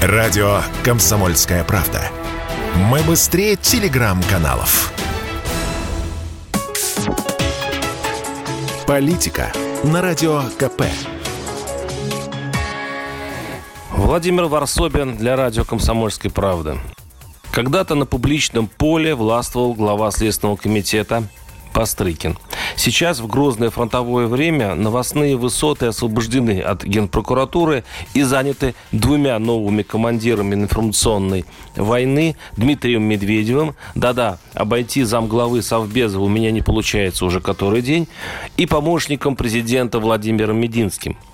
Радио «Комсомольская правда». Мы быстрее телеграм-каналов. Политика на Радио КП. Владимир Варсобин для радио «Комсомольской правды». Когда-то на публичном поле властвовал глава Следственного комитета Пострыкин. Сейчас в грозное фронтовое время новостные высоты освобождены от Генпрокуратуры и заняты двумя новыми командирами информационной войны Дмитрием Медведевым. Да-да, обойти замглавы Совбеза у меня не получается уже который день. И помощником президента Владимиром Мединским –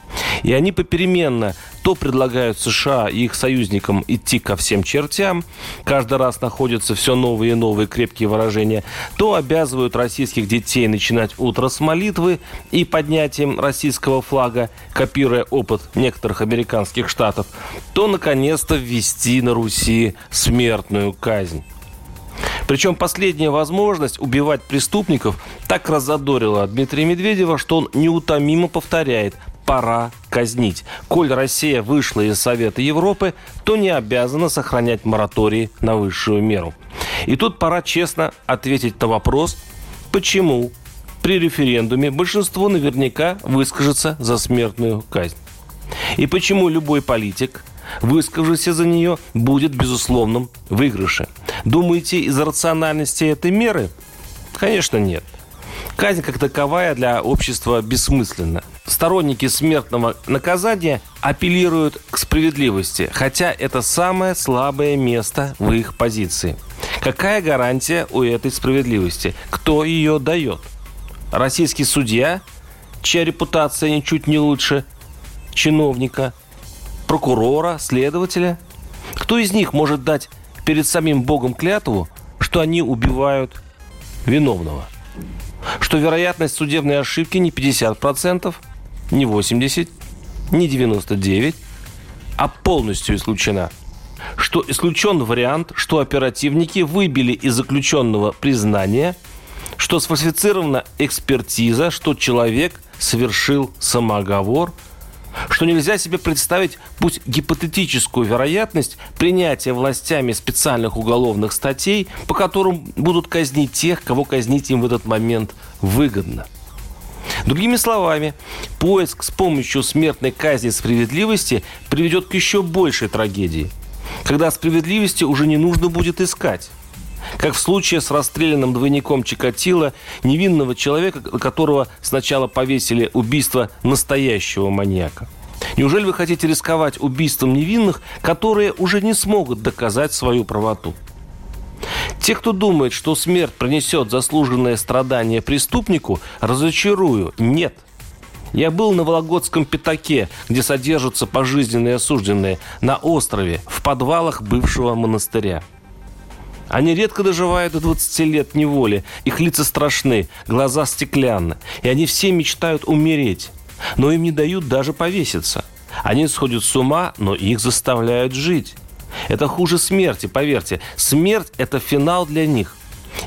и они попеременно то предлагают США и их союзникам идти ко всем чертям, каждый раз находятся все новые и новые крепкие выражения, то обязывают российских детей начинать утро с молитвы и поднятием российского флага, копируя опыт некоторых американских штатов, то, наконец-то, ввести на Руси смертную казнь. Причем последняя возможность убивать преступников так разодорила Дмитрия Медведева, что он неутомимо повторяет пора казнить. Коль Россия вышла из Совета Европы, то не обязана сохранять мораторий на высшую меру. И тут пора честно ответить на вопрос, почему при референдуме большинство наверняка выскажется за смертную казнь. И почему любой политик, выскажившийся за нее, будет безусловным выигрыше. Думаете, из-за рациональности этой меры? Конечно, нет. Казнь как таковая для общества бессмысленна. Сторонники смертного наказания апеллируют к справедливости, хотя это самое слабое место в их позиции. Какая гарантия у этой справедливости? Кто ее дает? Российский судья, чья репутация ничуть не лучше чиновника, прокурора, следователя? Кто из них может дать перед самим Богом клятву, что они убивают виновного? что вероятность судебной ошибки не 50%, не 80%, не 99%, а полностью исключена. Что исключен вариант, что оперативники выбили из заключенного признание, что сфальсифицирована экспертиза, что человек совершил самооговор – что нельзя себе представить, пусть гипотетическую вероятность принятия властями специальных уголовных статей, по которым будут казнить тех, кого казнить им в этот момент выгодно. Другими словами, поиск с помощью смертной казни справедливости приведет к еще большей трагедии, когда справедливости уже не нужно будет искать как в случае с расстрелянным двойником Чикатило, невинного человека, которого сначала повесили убийство настоящего маньяка. Неужели вы хотите рисковать убийством невинных, которые уже не смогут доказать свою правоту? Те, кто думает, что смерть принесет заслуженное страдание преступнику, разочарую. Нет. Я был на Вологодском пятаке, где содержатся пожизненные осужденные, на острове, в подвалах бывшего монастыря. Они редко доживают до 20 лет неволи. Их лица страшны, глаза стеклянны. И они все мечтают умереть. Но им не дают даже повеситься. Они сходят с ума, но их заставляют жить. Это хуже смерти, поверьте. Смерть – это финал для них.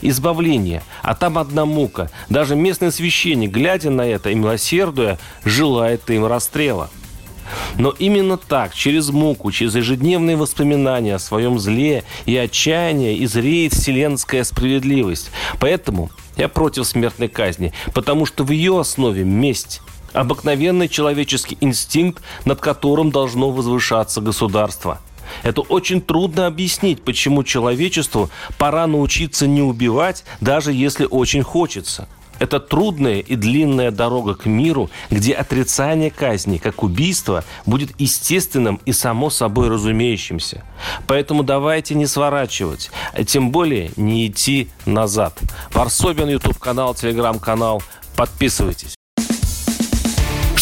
Избавление. А там одна мука. Даже местный священник, глядя на это и милосердуя, желает им расстрела. Но именно так, через муку, через ежедневные воспоминания о своем зле и отчаянии изреет вселенская справедливость. Поэтому я против смертной казни, потому что в ее основе месть обыкновенный человеческий инстинкт, над которым должно возвышаться государство. Это очень трудно объяснить, почему человечеству пора научиться не убивать, даже если очень хочется. Это трудная и длинная дорога к миру, где отрицание казни, как убийство, будет естественным и само собой разумеющимся. Поэтому давайте не сворачивать, а тем более не идти назад. Варсобин, YouTube-канал, Телеграм-канал. Подписывайтесь.